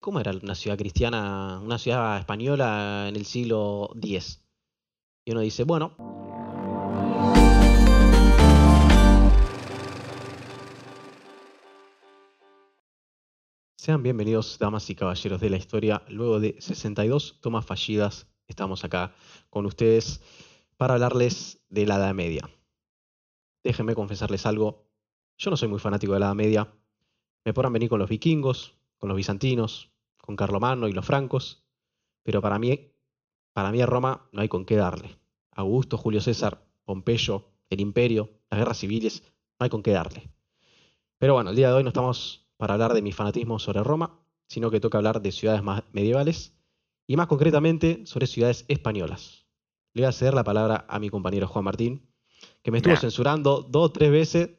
¿cómo era una ciudad cristiana, una ciudad española en el siglo X? Y uno dice, bueno, Sean bienvenidos, damas y caballeros de la historia. Luego de 62 tomas fallidas, estamos acá con ustedes para hablarles de la Edad Media. Déjenme confesarles algo. Yo no soy muy fanático de la Edad Media. Me podrán venir con los vikingos, con los bizantinos, con Carlomagno y los francos, pero para mí, para mí a Roma no hay con qué darle. Augusto, Julio César, Pompeyo, el Imperio, las guerras civiles, no hay con qué darle. Pero bueno, el día de hoy no estamos para hablar de mi fanatismo sobre Roma, sino que toca hablar de ciudades más medievales y más concretamente sobre ciudades españolas. Le voy a ceder la palabra a mi compañero Juan Martín, que me estuvo censurando dos o tres veces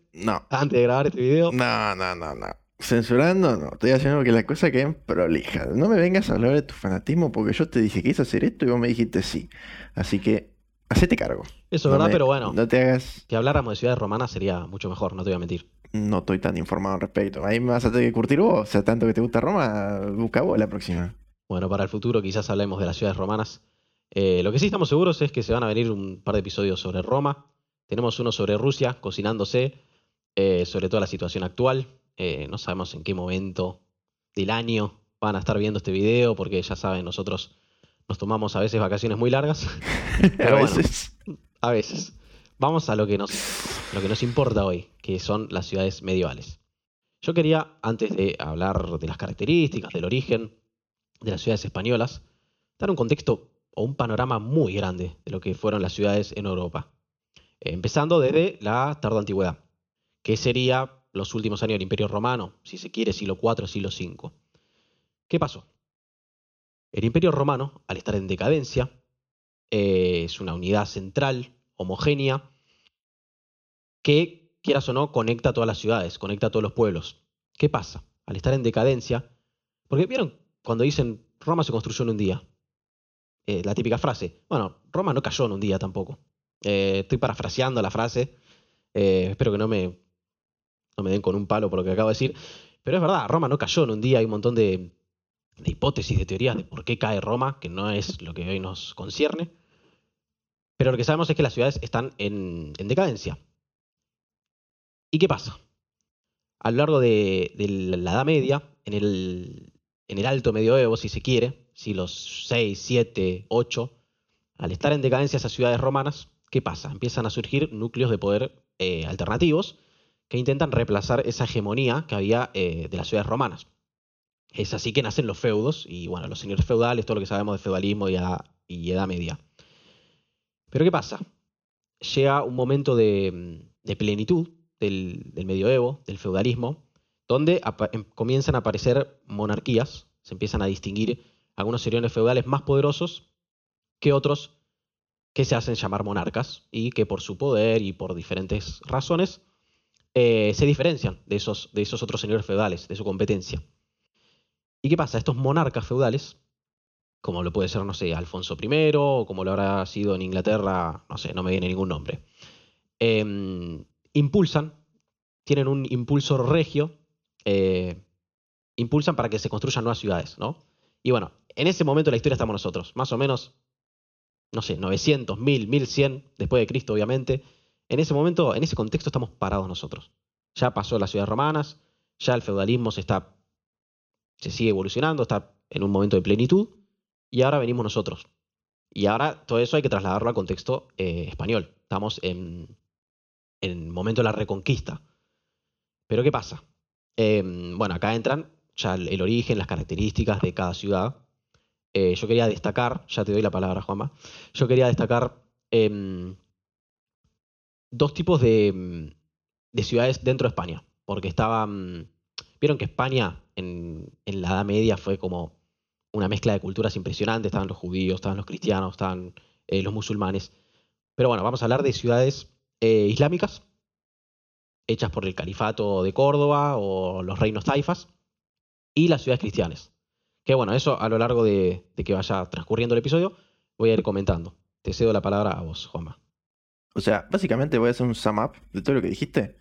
antes de grabar este video. No, no, no, no. Censurando, no. Estoy haciendo que las cosas queden prolijas. No me vengas a hablar de tu fanatismo porque yo te dije que hice hacer esto y vos me dijiste sí. Así que, hacete cargo. Eso es verdad, pero bueno. No te hagas. Que habláramos de ciudades romanas sería mucho mejor, no te voy a mentir no estoy tan informado al respecto. Ahí me vas a tener que curtir vos. O sea, tanto que te gusta Roma, busca vos la próxima. Bueno, para el futuro quizás hablemos de las ciudades romanas. Eh, lo que sí estamos seguros es que se van a venir un par de episodios sobre Roma. Tenemos uno sobre Rusia, cocinándose, eh, sobre toda la situación actual. Eh, no sabemos en qué momento del año van a estar viendo este video, porque ya saben, nosotros nos tomamos a veces vacaciones muy largas. a veces. a veces. Vamos a lo que nos lo que nos importa hoy, que son las ciudades medievales. Yo quería, antes de hablar de las características, del origen de las ciudades españolas, dar un contexto o un panorama muy grande de lo que fueron las ciudades en Europa. Empezando desde la tarde antigüedad, que sería los últimos años del Imperio Romano, si se quiere, siglo IV, siglo V. ¿Qué pasó? El Imperio Romano, al estar en decadencia, eh, es una unidad central, homogénea, que, quieras o no, conecta a todas las ciudades, conecta a todos los pueblos. ¿Qué pasa? Al estar en decadencia, porque vieron cuando dicen Roma se construyó en un día, eh, la típica frase, bueno, Roma no cayó en un día tampoco. Eh, estoy parafraseando la frase, espero que no me, no me den con un palo por lo que acabo de decir, pero es verdad, Roma no cayó en un día, hay un montón de, hipótesis, de teorías de por qué cae Roma, que no es lo que hoy nos concierne, pero lo que sabemos es que las ciudades están en decadencia. ¿Y qué pasa? A lo largo de, la Edad Media, en el, en el alto medioevo, si se quiere, siglos 6, 7, 8, al estar en decadencia esas ciudades romanas, ¿qué pasa? Empiezan a surgir núcleos de poder eh, alternativos que intentan reemplazar esa hegemonía que había eh, de las ciudades romanas. Es así que nacen los feudos y bueno, los señores feudales, todo lo que sabemos de feudalismo y, Edad Media. Pero ¿qué pasa? Llega un momento de plenitud del, medioevo, del feudalismo, donde em, comienzan a aparecer monarquías, se empiezan a distinguir algunos señores feudales más poderosos que otros que se hacen llamar monarcas y que por su poder y por diferentes razones eh, se diferencian de esos, de esos otros señores feudales, de su competencia. ¿Y qué pasa? Estos monarcas feudales, como lo puede ser, no sé, Alfonso I, o como lo habrá sido en Inglaterra, no sé, no me viene ningún nombre, eh, impulsan, tienen un impulso regio, eh, impulsan para que se construyan nuevas ciudades, ¿no? Y bueno, en ese momento de la historia estamos nosotros, más o menos, no sé, 900, 1000, 1100, después de Cristo, obviamente. En ese momento, en ese contexto estamos parados nosotros. Ya pasó las ciudades romanas, ya el feudalismo se está, se sigue evolucionando, está en un momento de plenitud, y ahora venimos nosotros. Y ahora todo eso hay que trasladarlo al contexto eh, español. Estamos en, en el momento de la reconquista. Pero ¿qué pasa? Em, bueno, acá entran ya el, origen, las características de cada ciudad. Eh, yo quería destacar, ya te doy la palabra, Juanma, yo quería destacar em, dos tipos de, ciudades dentro de España, porque estaban, vieron que España en, la Edad Media fue como una mezcla de culturas impresionante, estaban los judíos, estaban los cristianos, estaban eh, los musulmanes. Pero bueno, vamos a hablar de ciudades eh, islámicas, hechas por el califato de Córdoba o los reinos taifas, y las ciudades cristianas. Que bueno, eso a lo largo de, que vaya transcurriendo el episodio voy a ir comentando. Te cedo la palabra a vos, Juanma. O sea, básicamente voy a hacer un sum up de todo lo que dijiste.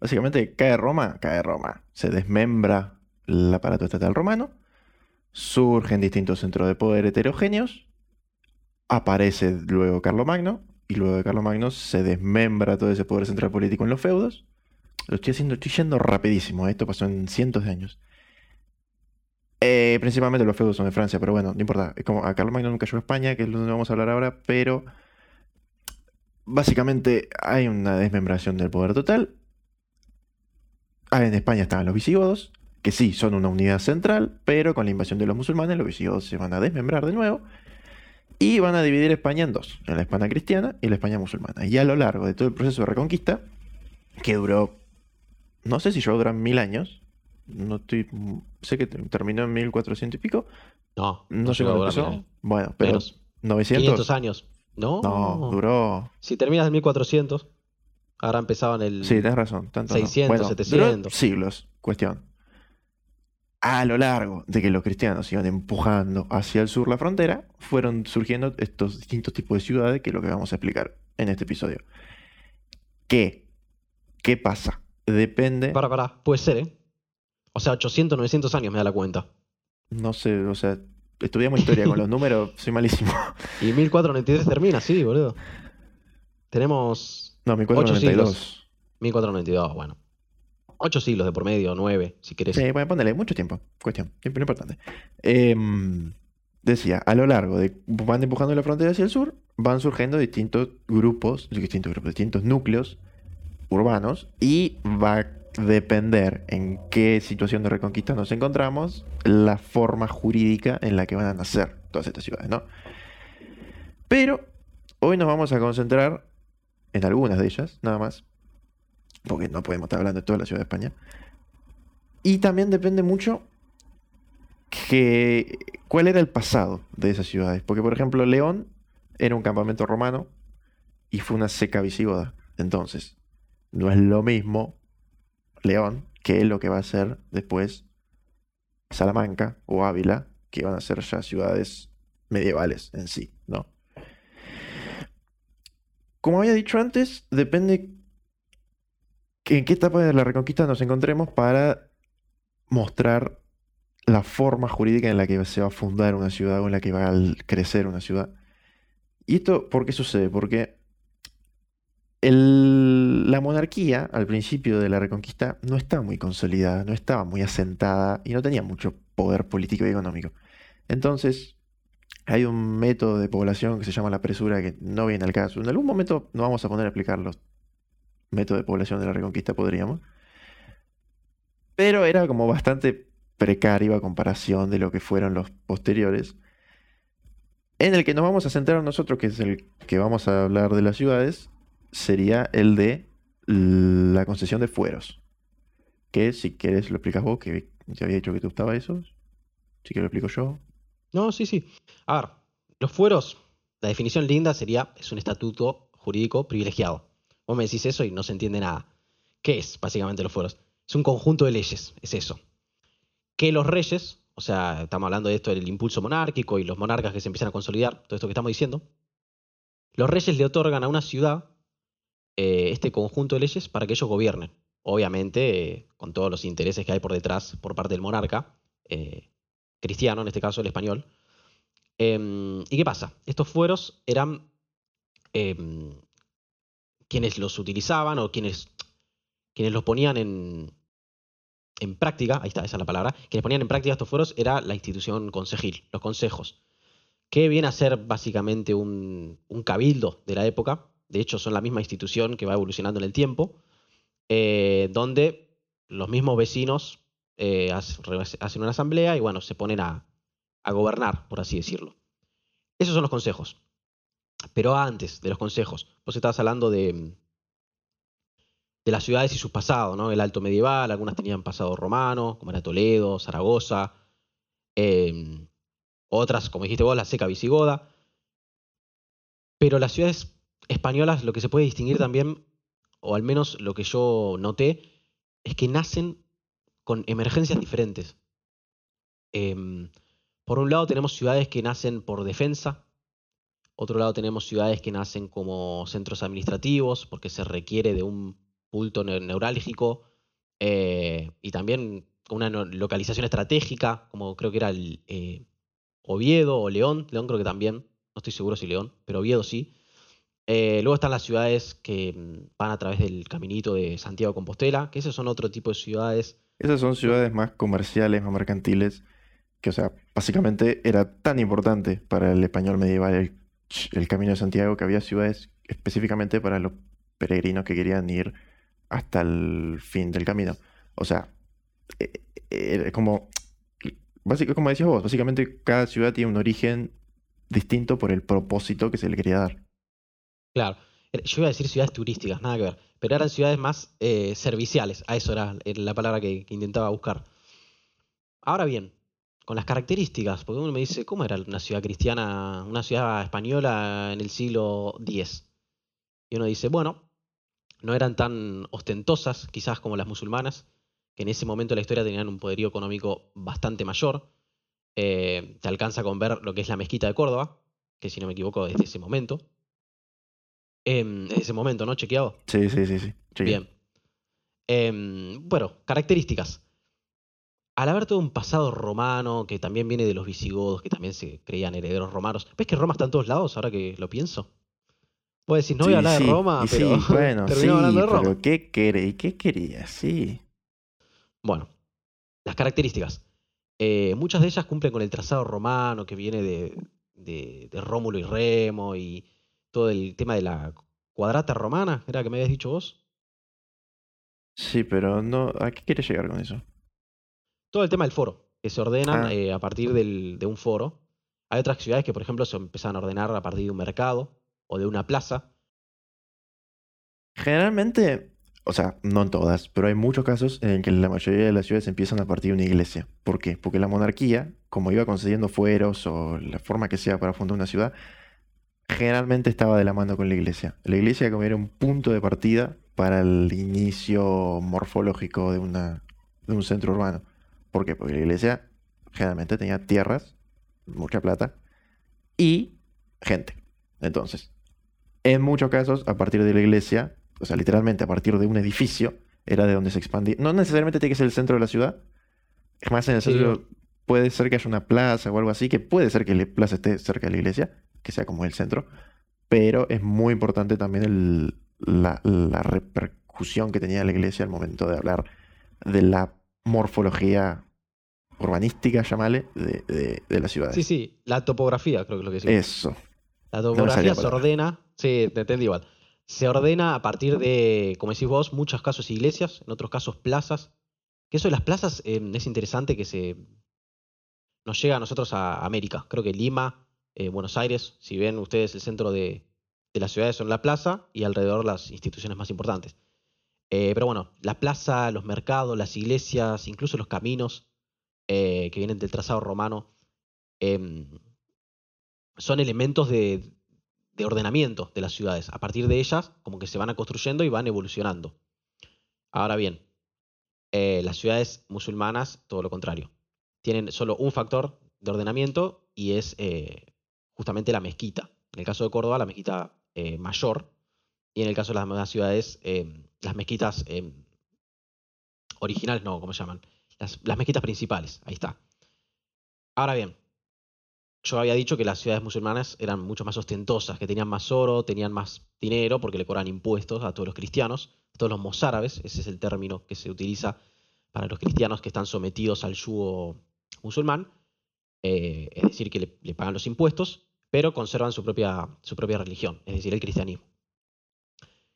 Básicamente cae Roma, cae Roma. Se desmembra el aparato estatal romano. surgen distintos centros de poder heterogéneos, aparece luego Carlomagno, y luego de Carlomagno se desmembra todo ese poder central político en los feudos. Lo estoy haciendo, estoy yendo rapidísimo, esto pasó en cientos de años. Eh, principalmente los feudos son de Francia, pero bueno, no importa. Es como a Carlomagno nunca llegó a España, que es donde vamos a hablar ahora, pero básicamente hay una desmembración del poder total. Ah, en España estaban los visigodos, que sí, son una unidad central, pero con la invasión de los musulmanes los visigodos se van a desmembrar de nuevo y van a dividir España en dos, en la España cristiana y la España musulmana. Y a lo largo de todo el proceso de reconquista, que duró, no sé si a durar mil años, no estoy, sé que terminó en 1400 y pico, No, no, sé llegó a cuándo empezó, bueno, pero Menos. 900, 500 años. No, no, duró, Si terminas en 1400, ahora empezaban el. sí, tenés razón, tanto no. 600, Bueno, duró 700. siglos, cuestión. A lo largo de que los cristianos iban empujando hacia el sur la frontera, fueron surgiendo estos distintos tipos de ciudades, que es lo que vamos a explicar en este episodio. ¿Qué? ¿Qué pasa? Depende, Para, para, puede ser, ¿eh? O sea, 800, 900 años me da la cuenta. no sé, o sea, estudiamos historia con los números, soy malísimo. Y 1493 termina, sí, boludo. Tenemos No, 1492. 1492, bueno. 8 siglos de por medio, 9, si querés. Sí, bueno, ponele mucho tiempo. Cuestión, tiempo importante. Em, decía, a lo largo de van empujando la frontera hacia el sur, van surgiendo distintos grupos, distintos grupos, distintos núcleos urbanos y va depender en qué situación de reconquista nos encontramos, la forma jurídica en la que van a nacer todas estas ciudades, ¿no? Pero hoy nos vamos a concentrar en algunas de ellas, nada más, porque no podemos estar hablando de toda la ciudad de España. Y también depende mucho que cuál era el pasado de esas ciudades. Porque, por ejemplo, León era un campamento romano y fue una seca visigoda. Entonces, no es lo mismo León que lo que va a ser después Salamanca o Ávila, que van a ser ya ciudades medievales en sí, ¿no? Como había dicho antes, depende en qué etapa de la reconquista nos encontremos para mostrar la forma jurídica en la que se va a fundar una ciudad o en la que va a crecer una ciudad. ¿Y esto por qué sucede? Porque la monarquía al principio de la reconquista no estaba muy consolidada, no estaba muy asentada y no tenía mucho poder político y económico. Entonces, hay un método de población que se llama la presura que no viene al caso. En algún momento nos vamos a poner a explicar los métodos de población de la reconquista, podríamos. Pero era como bastante precario a comparación de lo que fueron los posteriores. En el que nos vamos a centrar nosotros, que es el que vamos a hablar de las ciudades, sería el de la concesión de fueros. Que si quieres lo explicas vos, que te había dicho que te gustaba eso. Si quieres lo explico yo. No, sí, sí. A ver, los fueros, la definición linda sería, es un estatuto jurídico privilegiado. Vos me decís eso y no se entiende nada. ¿Qué es básicamente los fueros? Es un conjunto de leyes, es eso. Que los reyes, o sea, estamos hablando de esto del impulso monárquico y los monarcas que se empiezan a consolidar, todo esto que estamos diciendo, los reyes le otorgan a una ciudad eh, este conjunto de leyes para que ellos gobiernen. Obviamente, eh, con todos los intereses que hay por detrás por parte del monarca, eh, cristiano, en este caso el español. Em, ¿Y qué pasa? Estos fueros eran em, quienes los utilizaban o quienes, quienes los ponían en, en práctica, ahí está, esa es la palabra, quienes ponían en práctica estos fueros era la institución concejil, los consejos, que viene a ser básicamente un, un cabildo de la época, de hecho son la misma institución que va evolucionando en el tiempo, eh, donde los mismos vecinos eh, hacen una asamblea y bueno, se ponen a, gobernar, por así decirlo. Esos son los consejos. Pero antes de los consejos, vos estabas hablando de, las ciudades y sus pasados, ¿no? El alto medieval, algunas tenían pasado romano, como era Toledo, Zaragoza, eh, otras, como dijiste vos, la seca visigoda. Pero las ciudades españolas, lo que se puede distinguir también, o al menos lo que yo noté, es que nacen con emergencias diferentes. Em, por un lado tenemos ciudades que nacen por defensa, otro lado tenemos ciudades que nacen como centros administrativos, porque se requiere de un punto ne- neurálgico, eh, y también con una localización estratégica, como creo que era el eh, Oviedo o León. León creo que también, no estoy seguro si León, pero Oviedo sí. Eh, luego están las ciudades que mm, van a través del caminito de Santiago de Compostela, que esos son otro tipo de ciudades. Esas son ciudades más comerciales, más mercantiles, que, o sea, básicamente era tan importante para el español medieval el, el Camino de Santiago que había ciudades específicamente para los peregrinos que querían ir hasta el fin del camino. O sea, eh, eh, como, básico, como decías vos, básicamente cada ciudad tiene un origen distinto por el propósito que se le quería dar. Claro, yo iba a decir ciudades turísticas, nada que ver, pero eran ciudades más eh, serviciales, a eso era, la palabra que, que intentaba buscar. Ahora bien, con las características, porque uno me dice, ¿cómo era una ciudad cristiana, una ciudad española en el siglo X? Y uno dice, bueno, no eran tan ostentosas quizás como las musulmanas, que en ese momento de la historia tenían un poderío económico bastante mayor. Eh, te alcanza con ver lo que es la mezquita de Córdoba, que si no me equivoco desde ese momento. Em, desde ese momento, ¿no? Chequeado. Sí, sí, sí, sí. Bien. Em, bueno, características. Al haber todo un pasado romano, que también viene de los visigodos, que también se creían herederos romanos. ¿Ves que Roma está en todos lados ahora que lo pienso? Vos decís, no voy a hablar sí, de Roma, pero sí, bueno, sí, hablando de Roma. pero ¿qué? ¿Qué quería? Sí. Bueno, las características. Eh, muchas de ellas cumplen con el trazado romano que viene de, de- de Rómulo y Remo y todo el tema de la cuadrata romana, ¿era que me habías dicho vos? Sí, pero no, ¿a qué quieres llegar con eso? Todo el tema del foro, que se ordenan Ah. eh, a partir del- de un foro. Hay otras ciudades que, por ejemplo, se empiezan a ordenar a partir de un mercado o de una plaza. Generalmente, o sea, no en todas, pero hay muchos casos en que la mayoría de las ciudades empiezan a partir de una iglesia. ¿Por qué? Porque la monarquía, como iba concediendo fueros o la forma que sea para fundar una ciudad, generalmente estaba de la mano con la iglesia. La iglesia como era un punto de partida para el inicio morfológico de, una, de un centro urbano. ¿Por qué? Porque la iglesia generalmente tenía tierras, mucha plata y gente. Entonces, en muchos casos, a partir de la iglesia, o sea, literalmente a partir de un edificio, era de donde se expandía. No necesariamente tiene que ser el centro de la ciudad. Es más, en el centro puede ser que haya una plaza o algo así, que puede ser que la plaza esté cerca de la iglesia, que sea como el centro, pero es muy importante también el- la, la repercusión que tenía la iglesia al momento de hablar de la morfología urbanística, llamale, de, de, de las ciudades. Sí, sí, la topografía, creo que es lo que decimos. Eso. La topografía la se ordena, sí, te entendí igual. Se ordena a partir de, como decís vos, muchos casos iglesias, en otros casos plazas. Que eso de las plazas eh, es interesante que se nos llega a nosotros a América. Creo que Lima, eh, Buenos Aires, si ven ustedes el centro de, las ciudades son la plaza y alrededor las instituciones más importantes. Eh, pero bueno, la plaza, los mercados, las iglesias, incluso los caminos eh, que vienen del trazado romano, em, son elementos de, de ordenamiento de las ciudades. A partir de ellas, como que se van construyendo y van evolucionando. Ahora bien, las ciudades musulmanas, todo lo contrario. Tienen solo un factor de ordenamiento y es justamente la mezquita. En el caso de Córdoba, la mezquita eh, mayor. Y en el caso de las demás ciudades, eh, las mezquitas eh, originales, no, ¿cómo se llaman? Las, mezquitas principales, ahí está. Ahora bien, yo había dicho que las ciudades musulmanas eran mucho más ostentosas, que tenían más oro, tenían más dinero, porque le cobran impuestos a todos los cristianos, a todos los mozárabes, ese es el término que se utiliza para los cristianos que están sometidos al yugo musulmán, es decir, que le pagan los impuestos, pero conservan su propia, su propia religión, es decir, el cristianismo.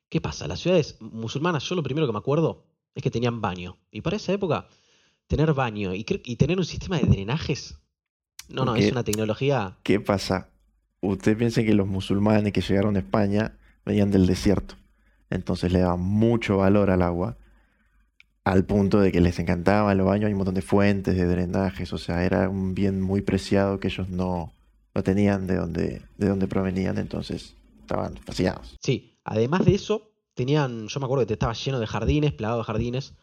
¿Qué pasa? Las ciudades musulmanas, yo lo primero que me acuerdo es que tenían baño. Y para esa época, tener baño y, y tener un sistema de drenajes, no, no, es una tecnología ¿Qué pasa? Usted piensa que los musulmanes que llegaron a España venían del desierto. Entonces le daban mucho valor al agua. Al punto de que les encantaban los baños. Hay un montón de fuentes, de drenajes. O sea, era un bien muy preciado que ellos no, no tenían de dónde, de dónde provenían. Entonces estaban fascinados. Sí, además de eso, tenían, yo me acuerdo que estaba lleno de jardines, plagado de jardines,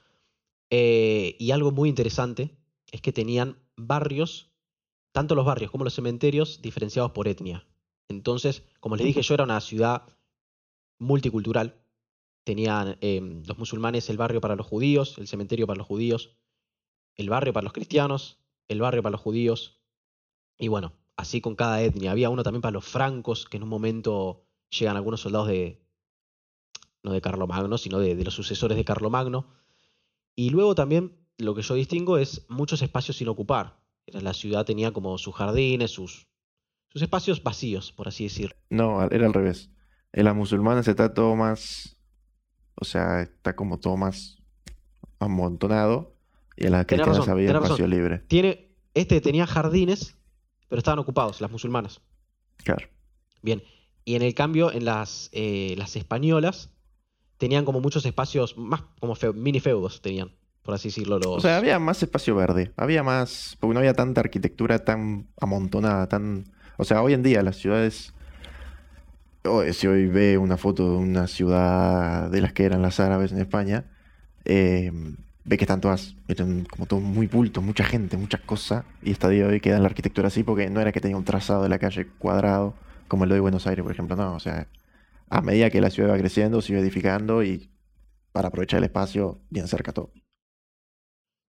eh, y algo muy interesante es que tenían barrios, tanto los barrios como los cementerios, diferenciados por etnia. Entonces, como les dije yo, era una ciudad multicultural. Tenían eh, los musulmanes el barrio para los judíos, el cementerio para los judíos, el barrio para los cristianos, el barrio para los judíos, y bueno, así con cada etnia. Había uno también para los francos, que en un momento llegan algunos soldados de, no de Carlomagno, sino de, de los sucesores de Carlomagno. Y luego también lo que yo distingo es muchos espacios sin ocupar. La ciudad tenía como sus jardines, sus, sus espacios vacíos, por así decirlo. No, era al revés. En las musulmanas está todo más. O sea, está como todo más amontonado. Y en las cristianas había espacio libre. Tiene, este tenía jardines, pero estaban ocupados, las musulmanas. Claro. Bien. Y en el cambio, en las, eh, las españolas, tenían como muchos espacios, más como feu- mini feudos tenían, por así decirlo. Los... O sea, había más espacio verde. Había más. Porque no había tanta arquitectura tan amontonada, tan. O sea, hoy en día las ciudades. si hoy ve una foto de una ciudad de las que eran las árabes en España, eh, ve que están todas, eran como todo muy bulto, mucha gente, muchas cosas. Y hasta día de hoy queda la arquitectura así porque no era que tenía un trazado de la calle cuadrado, como el de Buenos Aires, por ejemplo. No, o sea, a medida que la ciudad iba creciendo, se iba edificando y para aprovechar el espacio, bien cerca todo.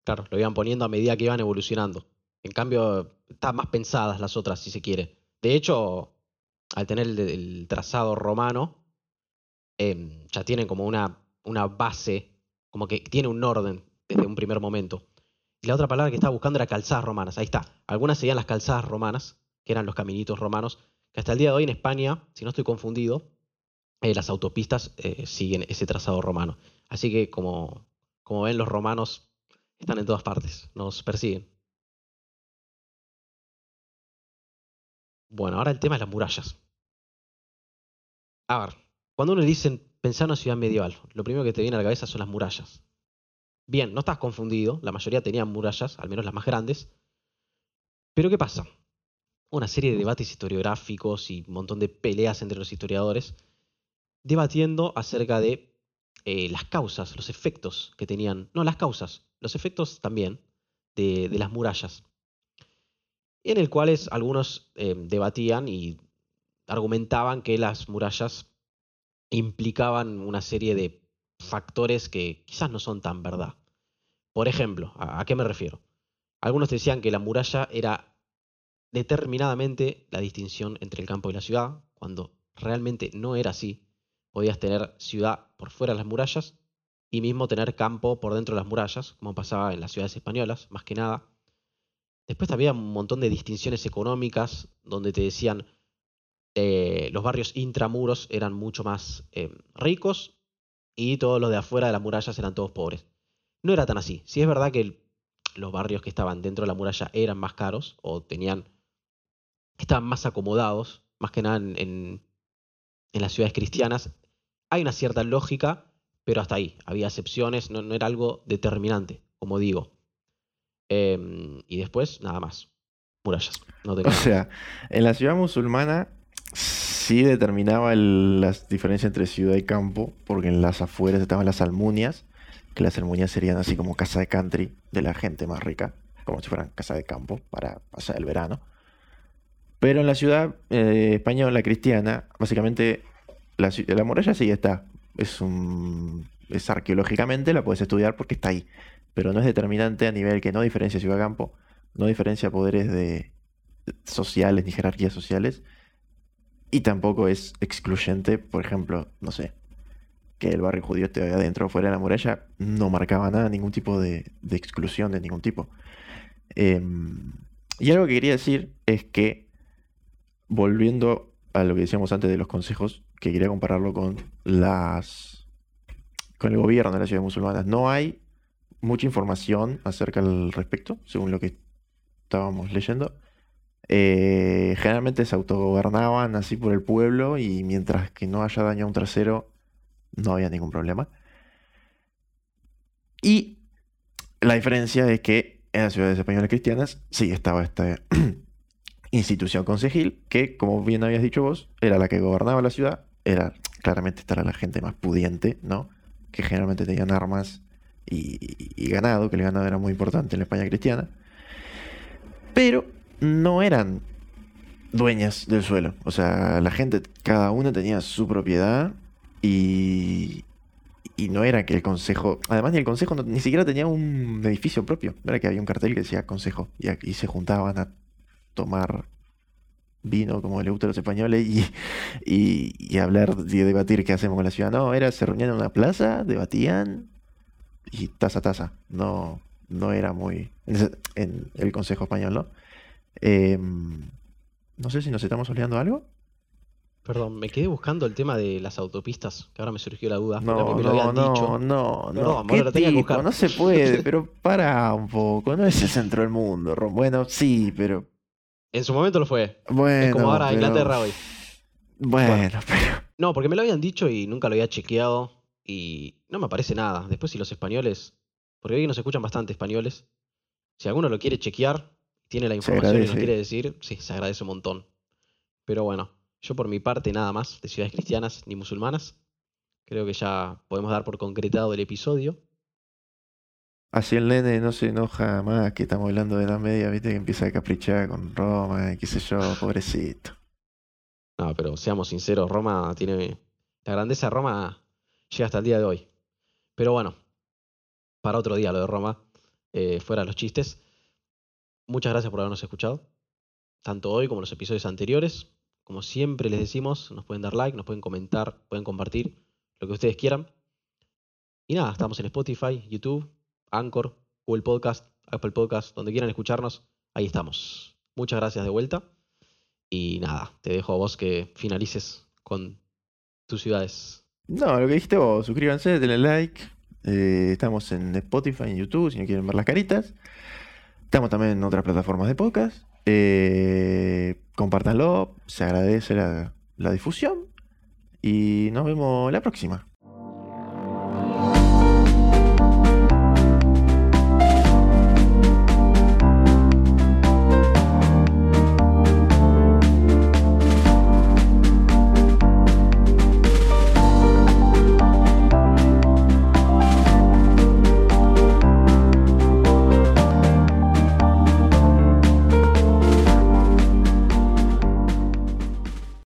Claro, lo iban poniendo a medida que iban evolucionando. En cambio, estaban más pensadas las otras, si se quiere. De hecho, al tener el, el trazado romano, em, ya tienen como una, una base, como que tiene un orden desde un primer momento. Y la otra palabra que estaba buscando era calzadas romanas. Ahí está. Algunas serían las calzadas romanas, que eran los caminitos romanos, que hasta el día de hoy en España, si no estoy confundido, eh, las autopistas eh, siguen ese trazado romano. Así que como, como ven, los romanos están en todas partes, nos persiguen. Bueno, ahora el tema es las murallas. A ver, cuando uno le dicen pensar en una ciudad medieval, lo primero que te viene a la cabeza son las murallas. Bien, no estás confundido, la mayoría tenían murallas, al menos las más grandes. Pero ¿qué pasa? Una serie de debates historiográficos y un montón de peleas entre los historiadores debatiendo acerca de eh, las causas, los efectos que tenían, no las causas, los efectos también de, las murallas, en el cuales algunos eh, debatían y argumentaban que las murallas implicaban una serie de factores que quizás no son tan verdad. Por ejemplo, ¿a, qué me refiero? Algunos decían que la muralla era determinadamente la distinción entre el campo y la ciudad, cuando realmente no era así. Podías tener ciudad por fuera de las murallas y mismo tener campo por dentro de las murallas, como pasaba en las ciudades españolas, más que nada. Después había un montón de distinciones económicas donde te decían eh, los barrios intramuros eran mucho más eh, ricos y todos los de afuera de las murallas eran todos pobres. No era tan así. Sí es verdad que el- los barrios que estaban dentro de la muralla eran más caros o tenían estaban más acomodados, más que nada en, en- en las ciudades cristianas. Hay una cierta lógica, pero hasta ahí. Había excepciones, no, no era algo determinante, como digo. Em, y después, nada más. Murallas. No O sea, en la ciudad musulmana sí determinaba el- las diferencias entre ciudad y campo, porque en las afueras estaban las almunias, que las almunias serían así como casa de country de la gente más rica, como si fueran casa de campo para pasar el verano. Pero en la ciudad eh, española cristiana, básicamente la, la muralla sí está. Es un, es arqueológicamente la puedes estudiar porque está ahí, pero no es determinante a nivel que no diferencia ciudad-campo, no diferencia poderes de sociales ni jerarquías sociales, y tampoco es excluyente, por ejemplo, no sé, que el barrio judío esté adentro o fuera de la muralla, no marcaba nada, ningún tipo de, exclusión de ningún tipo. Em, y algo que quería decir es que, volviendo a lo que decíamos antes de los consejos, que quería compararlo con las con el gobierno de las ciudades musulmanas, no hay mucha información acerca al respecto, según lo que estábamos leyendo. Eh, generalmente se autogobernaban así por el pueblo y mientras que no haya daño a un trasero, no había ningún problema. Y la diferencia es que en las ciudades españolas cristianas sí estaba esta institución concejil que, como bien habías dicho vos, era la que gobernaba la ciudad. Era claramente esta era la gente más pudiente, ¿no? Que generalmente tenían armas y, y ganado, que el ganado era muy importante en la España cristiana. Pero no eran dueñas del suelo. O sea, la gente, cada una tenía su propiedad y, y no era que el consejo, además ni el consejo ni siquiera tenía un edificio propio, no era que había un cartel que decía consejo y, y se juntaban a tomar vino como le gusta a los españoles y, y, hablar y debatir qué hacemos con la ciudad. No, era, se reunían en una plaza, debatían y taza a taza. No, no era muy... En, el Consejo Español, ¿no? Em, no sé si nos estamos olvidando algo. Perdón, me quedé buscando el tema de las autopistas, que ahora me surgió la duda. No, no, no, no, no, no se puede, pero para un poco, no es el centro del mundo. Bueno, sí, pero en su momento lo fue. Bueno. Es como ahora Inglaterra hoy. Bueno, pero. No, porque me lo habían dicho y nunca lo había chequeado. Y no me aparece nada. Después, si los españoles. Porque hoy nos escuchan bastante españoles. Si alguno lo quiere chequear, tiene la información y nos quiere decir, sí, se agradece un montón. Pero bueno, yo por mi parte nada más de ciudades cristianas ni musulmanas. Creo que ya podemos dar por concretado el episodio. Así el nene no se enoja más que estamos hablando de la media, viste, que empieza a caprichar con Roma, qué sé yo, pobrecito. No, pero seamos sinceros, Roma tiene. La grandeza de Roma llega hasta el día de hoy. Pero bueno, para otro día lo de Roma, eh, fuera los chistes. Muchas gracias por habernos escuchado, tanto hoy como los episodios anteriores. Como siempre les decimos, nos pueden dar like, nos pueden comentar, pueden compartir lo que ustedes quieran. Y nada, estamos en Spotify, YouTube, Anchor, Google Podcast, Apple Podcast, donde quieran escucharnos, ahí estamos. Muchas gracias de vuelta. Y nada, te dejo a vos que finalices con tus ciudades. No, lo que dijiste vos, suscríbanse, denle like. Eh, estamos en Spotify, en YouTube, si no quieren ver las caritas. Estamos también en otras plataformas de podcast. Eh, compártanlo, se agradece la difusión. Y nos vemos la próxima.